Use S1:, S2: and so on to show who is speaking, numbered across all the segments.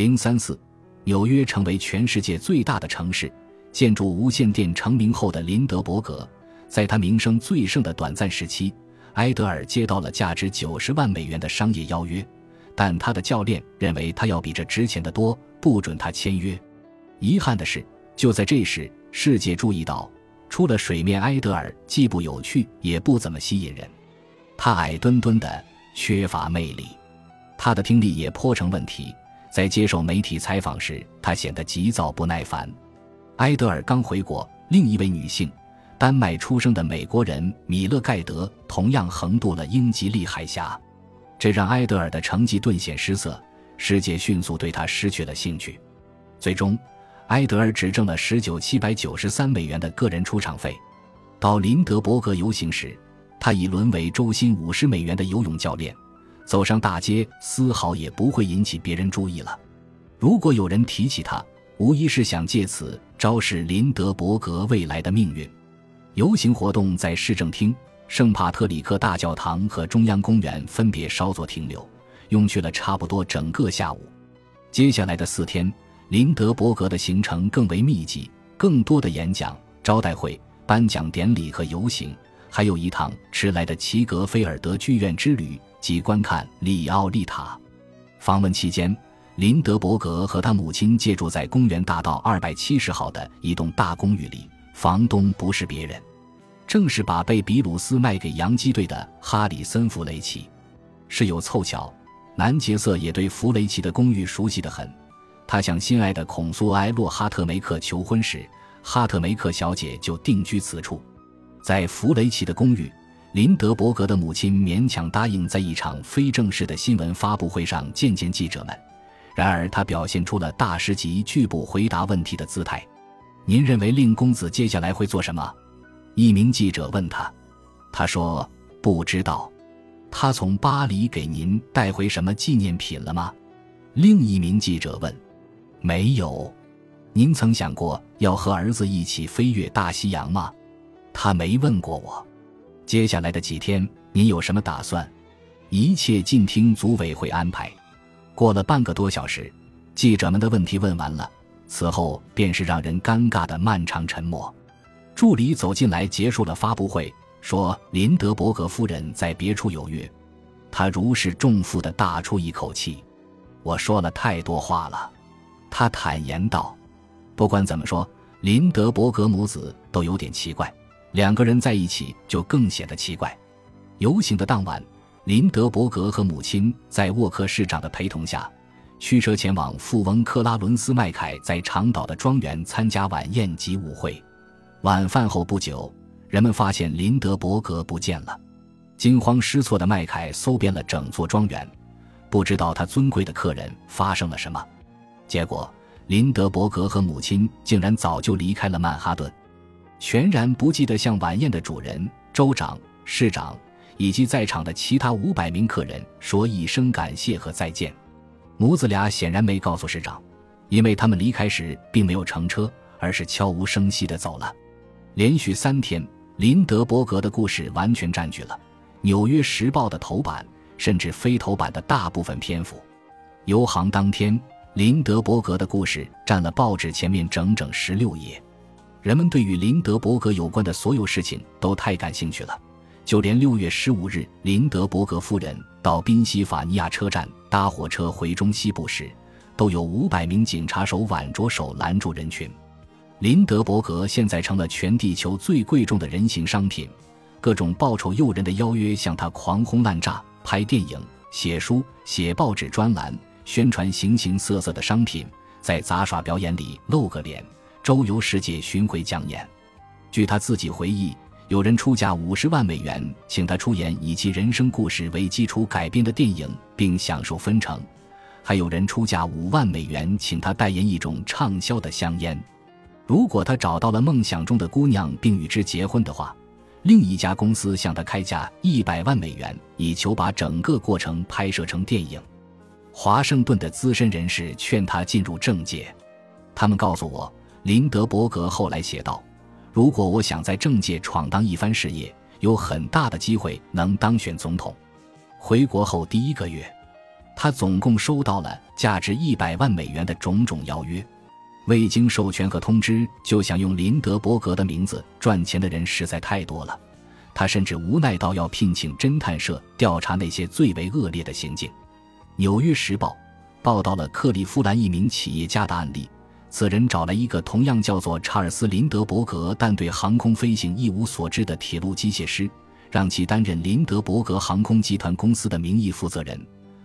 S1: 零三四，纽约成为全世界最大的城市。建筑无线电成名后的林德伯格，在他名声最盛的短暂时期，埃德尔接到了价值九十万美元的商业邀约，但他的教练认为他要比这值钱的多，不准他签约。遗憾的是，就在这时，世界注意到，除了水面，埃德尔既不有趣，也不怎么吸引人。他矮墩墩的，缺乏魅力，他的听力也颇成问题。在接受媒体采访时，他显得急躁不耐烦。埃德尔刚回国，另一位女性，丹麦出生的美国人米勒盖德同样横渡了英吉利海峡，这让埃德尔的成绩顿显失色，世界迅速对他失去了兴趣。最终，埃德尔只挣了十九七百九十三美元的个人出场费。到林德伯格游行时，他已沦为周薪五十美元的游泳教练。走上大街，丝毫也不会引起别人注意了。如果有人提起他，无疑是想借此昭示林德伯格未来的命运。游行活动在市政厅、圣帕特里克大教堂和中央公园分别稍作停留，用去了差不多整个下午。接下来的四天，林德伯格的行程更为密集，更多的演讲、招待会、颁奖典礼和游行，还有一趟迟来的齐格菲尔德剧院之旅。及观看里奥利塔。访问期间，林德伯格和他母亲借住在公园大道二百七十号的一栋大公寓里，房东不是别人，正是把被比鲁斯卖给洋基队的哈里森·弗雷奇。事有凑巧，南杰瑟也对弗雷奇的公寓熟悉得很。他向心爱的孔苏埃洛·哈特梅克求婚时，哈特梅克小姐就定居此处，在弗雷奇的公寓。林德伯格的母亲勉强答应在一场非正式的新闻发布会上见见记者们，然而他表现出了大师级拒不回答问题的姿态。您认为令公子接下来会做什么？一名记者问他，他说不知道。他从巴黎给您带回什么纪念品了吗？另一名记者问，没有。您曾想过要和儿子一起飞越大西洋吗？他没问过我。接下来的几天，您有什么打算？一切尽听组委会安排。过了半个多小时，记者们的问题问完了，此后便是让人尴尬的漫长沉默。助理走进来结束了发布会，说：“林德伯格夫人在别处有约。”他如释重负的大出一口气：“我说了太多话了。”他坦言道：“不管怎么说，林德伯格母子都有点奇怪。”两个人在一起就更显得奇怪。游行的当晚，林德伯格和母亲在沃克市长的陪同下，驱车前往富翁克拉伦斯麦凯在长岛的庄园参加晚宴及舞会。晚饭后不久，人们发现林德伯格不见了。惊慌失措的麦凯搜遍了整座庄园，不知道他尊贵的客人发生了什么。结果，林德伯格和母亲竟然早就离开了曼哈顿。全然不记得向晚宴的主人、州长、市长以及在场的其他五百名客人说一声感谢和再见。母子俩显然没告诉市长，因为他们离开时并没有乘车，而是悄无声息地走了。连续三天，林德伯格的故事完全占据了《纽约时报》的头版，甚至非头版的大部分篇幅。游行当天，林德伯格的故事占了报纸前面整整十六页。人们对与林德伯格有关的所有事情都太感兴趣了，就连六月十五日林德伯格夫人到宾夕法尼亚车站搭火车回中西部时，都有五百名警察手挽着手拦住人群。林德伯格现在成了全地球最贵重的人形商品，各种报酬诱人的邀约向他狂轰滥炸，拍电影、写书、写报纸专栏，宣传形形色色的商品，在杂耍表演里露个脸。周游世界巡回讲演，据他自己回忆，有人出价五十万美元请他出演以其人生故事为基础改编的电影，并享受分成；还有人出价五万美元请他代言一种畅销的香烟。如果他找到了梦想中的姑娘并与之结婚的话，另一家公司向他开价一百万美元，以求把整个过程拍摄成电影。华盛顿的资深人士劝他进入政界，他们告诉我。林德伯格后来写道：“如果我想在政界闯荡一番事业，有很大的机会能当选总统。”回国后第一个月，他总共收到了价值一百万美元的种种邀约，未经授权和通知就想用林德伯格的名字赚钱的人实在太多了。他甚至无奈到要聘请侦探社调查那些最为恶劣的行径。《纽约时报》报道了克利夫兰一名企业家的案例，此人找来一个同样叫做查尔斯·林德伯格，但对航空飞行一无所知的铁路机械师，让其担任林德伯格航空集团公司的名义负责人。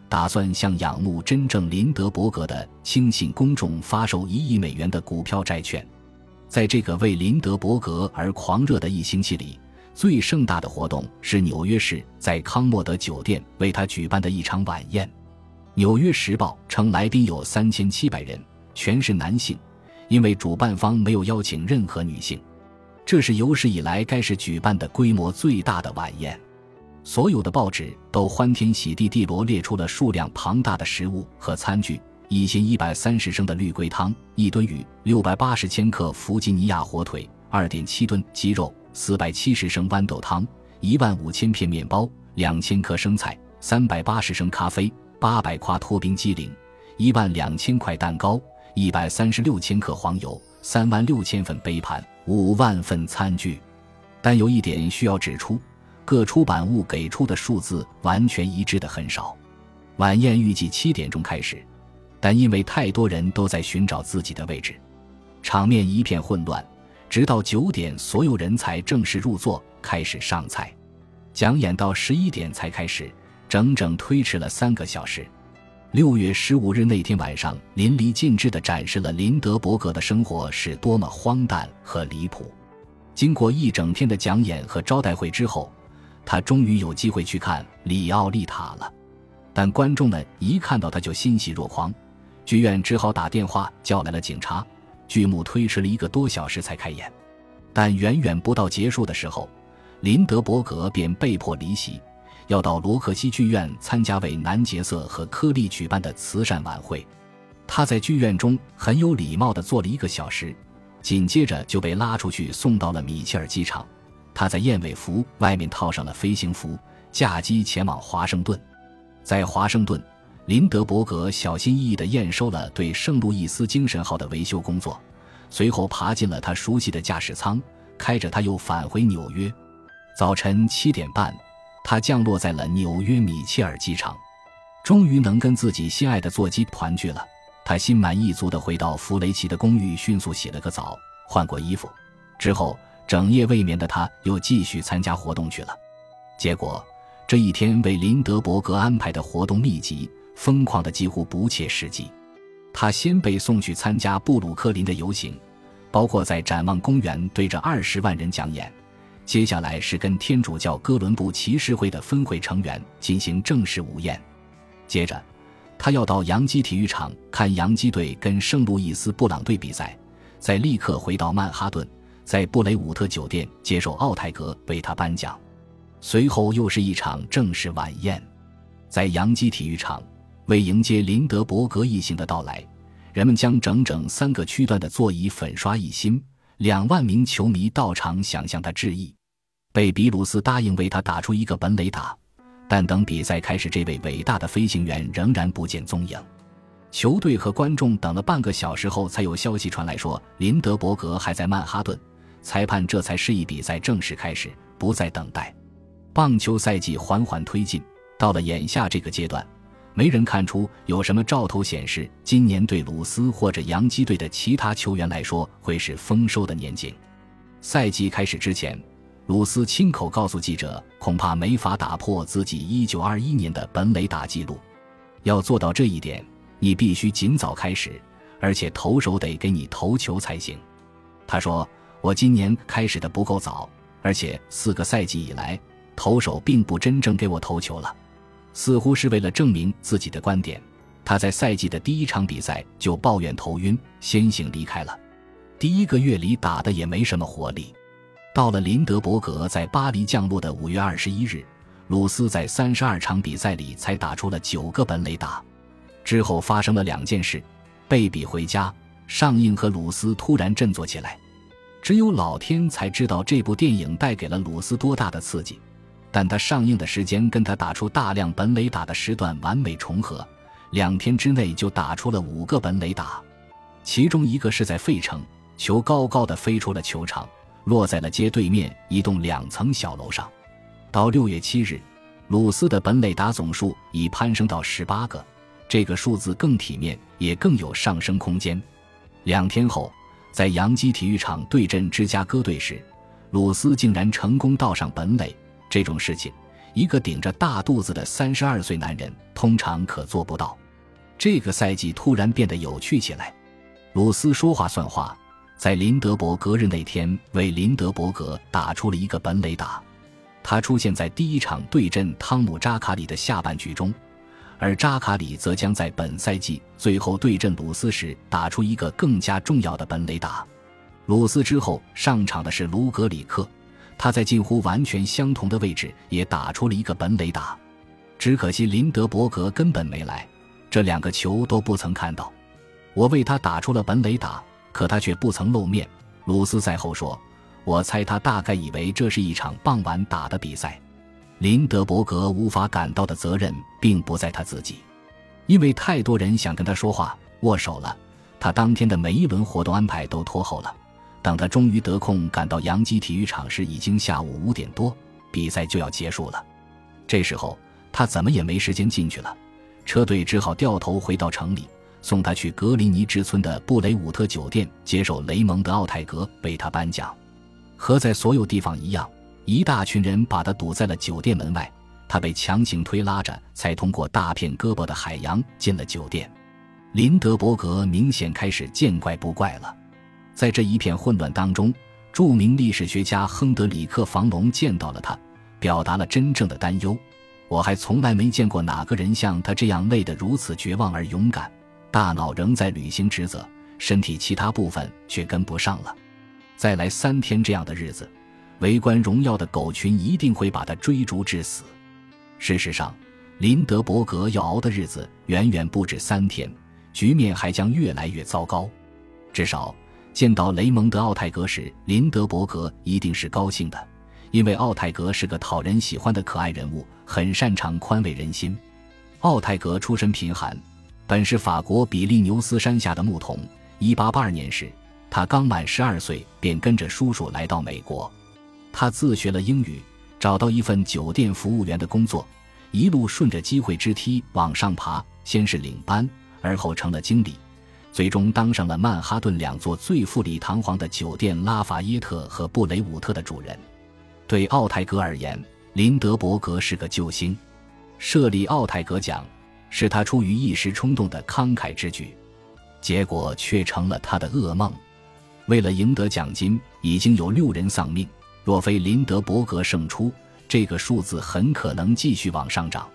S1: 打算向仰慕真正林德伯格的亲信公众发售一亿美元的股票债券，在这个为林德伯格而狂热的一星期里，最盛大的活动是纽约市在康莫德酒店为他举办的一场晚宴。《纽约时报》称，来宾有三千七百人，全是男性，因为主办方没有邀请任何女性。这是有史以来该市举办的规模最大的晚宴。所有的报纸都欢天喜地地罗列出了数量庞大的食物和餐具：一斤一百三十升的绿龟汤，一吨鱼，六百八十千克弗吉尼亚火腿，二点七吨鸡肉，四百七十升豌豆汤，一万五千片面包，两千克生菜，三百八十升咖啡，八百夸脱冰激凌，一万两千块蛋糕，一百三十六千克黄油，三万六千份杯盘，五万份餐具。但有一点需要指出。各出版物给出的数字完全一致的很少。晚宴预计七点钟开始，但因为太多人都在寻找自己的位置，场面一片混乱。直到九点，所有人才正式入座，开始上菜。讲演到十一点才开始，整整推迟了三个小时。六月十五日那天晚上，淋漓尽致地展示了林德伯格的生活是多么荒诞和离谱。经过一整天的讲演和招待会之后。他终于有机会去看里奥利塔了，但观众们一看到他就欣喜若狂，剧院只好打电话叫来了警察。剧目推迟了一个多小时才开演，但远远不到结束的时候，林德伯格便被迫离席，要到罗克西剧院参加为男杰瑟和柯利举办的慈善晚会。他在剧院中很有礼貌地坐了一个小时，紧接着就被拉出去送到了米切尔机场。他在燕尾服外面套上了飞行服，驾机前往华盛顿。在华盛顿，林德伯格小心翼翼地验收了对圣路易斯精神号的维修工作，随后爬进了他熟悉的驾驶舱，开着它又返回纽约。早晨七点半，他降落在了纽约米切尔机场，终于能跟自己心爱的座机团聚了。他心满意足地回到弗雷奇的公寓，迅速洗了个澡，换过衣服，之后。整夜未眠的他，又继续参加活动去了。结果，这一天为林德伯格安排的活动密集、疯狂的几乎不切实际。他先被送去参加布鲁克林的游行，包括在展望公园对着二十万人讲演。接下来是跟天主教哥伦布骑士会的分会成员进行正式午宴。接着，他要到洋基体育场看洋基队跟圣路易斯布朗队比赛，再立刻回到曼哈顿。在布雷伍特酒店接受奥泰格为他颁奖，随后又是一场正式晚宴。在洋基体育场，为迎接林德伯格一行的到来，人们将整整三个区段的座椅粉刷一新，两万名球迷到场想向他致意。贝比鲁斯答应为他打出一个本垒打，但等比赛开始，这位伟大的飞行员仍然不见踪影。球队和观众等了半个小时后，才有消息传来，说林德伯格还在曼哈顿。裁判这才示意比赛正式开始，不再等待。棒球赛季缓缓推进，到了眼下这个阶段，没人看出有什么兆头显示今年对鲁斯或者洋基队的其他球员来说会是丰收的年景。赛季开始之前，鲁斯亲口告诉记者，恐怕没法打破自己1921年的本垒打记录。要做到这一点，你必须尽早开始，而且投手得给你投球才行。他说。我今年开始的不够早，而且四个赛季以来，投手并不真正给我投球了。似乎是为了证明自己的观点，他在赛季的第一场比赛就抱怨头晕，先行离开了。第一个月里打的也没什么活力。到了林德伯格在巴黎降落的五月二十一日，鲁斯在三十二场比赛里才打出了九个本垒打。之后发生了两件事：贝比回家上映和鲁斯突然振作起来。只有老天才知道这部电影带给了鲁斯多大的刺激，但他上映的时间跟他打出大量本垒打的时段完美重合，两天之内就打出了五个本垒打，其中一个是在费城，球高高的飞出了球场，落在了街对面一栋两层小楼上。到六月七日，鲁斯的本垒打总数已攀升到十八个，这个数字更体面，也更有上升空间。两天后，在洋基体育场对阵芝加哥队时，鲁斯竟然成功盗上本垒。这种事情，一个顶着大肚子的三十二岁男人通常可做不到。这个赛季突然变得有趣起来。鲁斯说话算话，在林德伯格日那天为林德伯格打出了一个本垒打。他出现在第一场对阵汤姆扎卡里的下半局中，而扎卡里则将在本赛季最后对阵鲁斯时打出一个更加重要的本垒打。鲁斯之后上场的是卢格里克。他在近乎完全相同的位置也打出了一个本垒打，只可惜林德伯格根本没来，这两个球都不曾看到。我为他打出了本垒打，可他却不曾露面。鲁斯赛后说：“我猜他大概以为这是一场傍晚打的比赛。”林德伯格无法感到的责任并不在他自己，因为太多人想跟他说话、握手了，他当天的每一轮活动安排都拖后了。等他终于得空赶到杨基体育场时，已经下午五点多，比赛就要结束了。这时候他怎么也没时间进去了，车队只好掉头回到城里，送他去格林尼治村的布雷伍特酒店接受雷蒙德·奥泰格为他颁奖。和在所有地方一样，一大群人把他堵在了酒店门外，他被强行推拉着，才通过大片胳膊的海洋进了酒店。林德伯格明显开始见怪不怪了。在这一片混乱当中，著名历史学家亨德里克·房龙见到了他，表达了真正的担忧。我还从来没见过哪个人像他这样累得如此绝望而勇敢，大脑仍在履行职责，身体其他部分却跟不上了。再来三天这样的日子，围观荣耀的狗群一定会把他追逐致死。事实上，林德伯格要熬的日子远远不止三天，局面还将越来越糟糕，至少。见到雷蒙德·奥泰格时，林德伯格一定是高兴的，因为奥泰格是个讨人喜欢的可爱人物，很擅长宽慰人心。奥泰格出身贫寒，本是法国比利牛斯山下的牧童。1882年时，他刚满十二岁，便跟着叔叔来到美国。他自学了英语，找到一份酒店服务员的工作，一路顺着机会之梯往上爬，先是领班，而后成了经理。最终当上了曼哈顿两座最富丽堂皇的酒店——拉法耶特和布雷伍特的主人。对奥泰格而言，林德伯格是个救星。设立奥泰格奖是他出于一时冲动的慷慨之举，结果却成了他的噩梦。为了赢得奖金，已经有六人丧命。若非林德伯格胜出，这个数字很可能继续往上涨。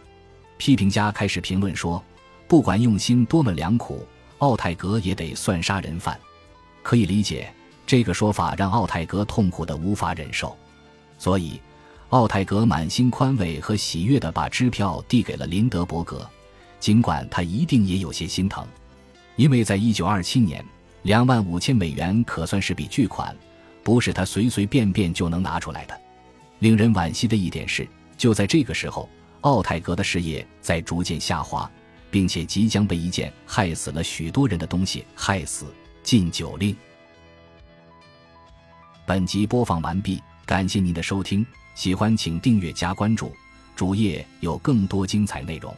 S1: 批评家开始评论说：“不管用心多么良苦。”奥泰格也得算杀人犯，可以理解这个说法让奥泰格痛苦的无法忍受，所以奥泰格满心宽慰和喜悦地把支票递给了林德伯格，尽管他一定也有些心疼，因为在一九二七年，两万五千美元可算是笔巨款，不是他随随便便就能拿出来的。令人惋惜的一点是，就在这个时候，奥泰格的事业在逐渐下滑。并且即将被一件害死了许多人的东西害死——禁酒令。本集播放完毕，感谢您的收听，喜欢请订阅加关注，主页有更多精彩内容。